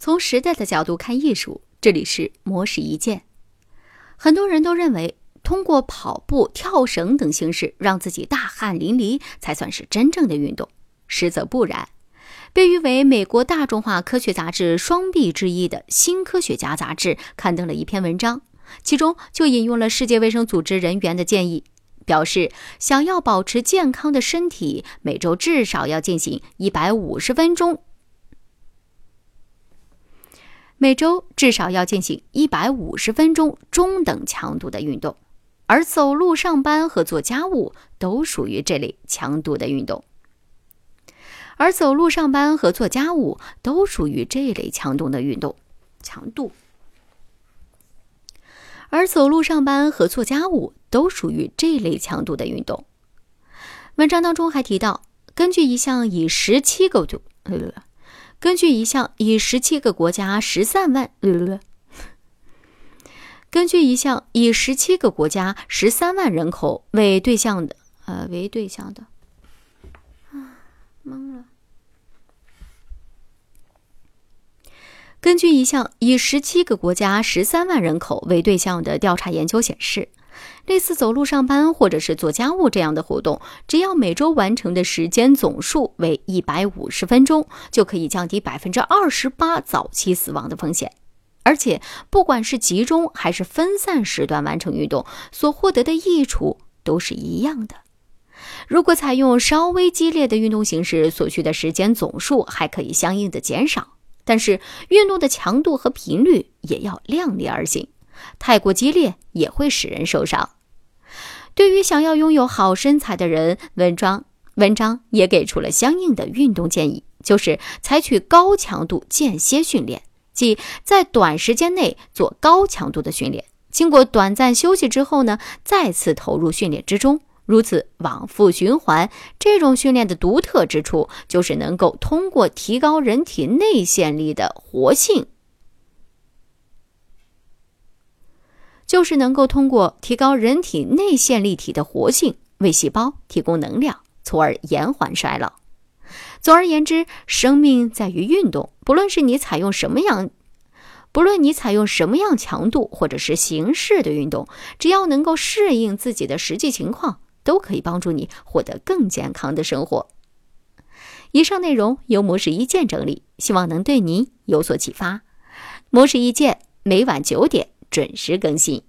从时代的角度看艺术，这里是模式一见。很多人都认为，通过跑步、跳绳等形式让自己大汗淋漓，才算是真正的运动。实则不然。被誉为美国大众化科学杂志双臂之一的《新科学家》杂志刊登了一篇文章，其中就引用了世界卫生组织人员的建议，表示想要保持健康的身体，每周至少要进行一百五十分钟。每周至少要进行一百五十分钟中等强度的运动，而走路上班和做家务都属于这类强度的运动。而走路上班和做家务都属于这类强度的运动，强度。而走路上班和做家务都属于这类强度的运动。文章当中还提到，根据一项以十七个度。根据一项以十七个国家十三万，根据一项以十七个国家十三万人口为对象的，呃，为对象的，啊，懵了。根据一项以十七个国家十三万人口为对象的调查研究显示。类似走路上班或者是做家务这样的活动，只要每周完成的时间总数为一百五十分钟，就可以降低百分之二十八早期死亡的风险。而且，不管是集中还是分散时段完成运动，所获得的益处都是一样的。如果采用稍微激烈的运动形式，所需的时间总数还可以相应的减少，但是运动的强度和频率也要量力而行。太过激烈也会使人受伤。对于想要拥有好身材的人，文章文章也给出了相应的运动建议，就是采取高强度间歇训练，即在短时间内做高强度的训练，经过短暂休息之后呢，再次投入训练之中，如此往复循环。这种训练的独特之处，就是能够通过提高人体内线力的活性。就是能够通过提高人体内线粒体的活性，为细胞提供能量，从而延缓衰老。总而言之，生命在于运动。不论是你采用什么样，不论你采用什么样强度或者是形式的运动，只要能够适应自己的实际情况，都可以帮助你获得更健康的生活。以上内容由模式一见整理，希望能对您有所启发。模式一见每晚九点。准时更新。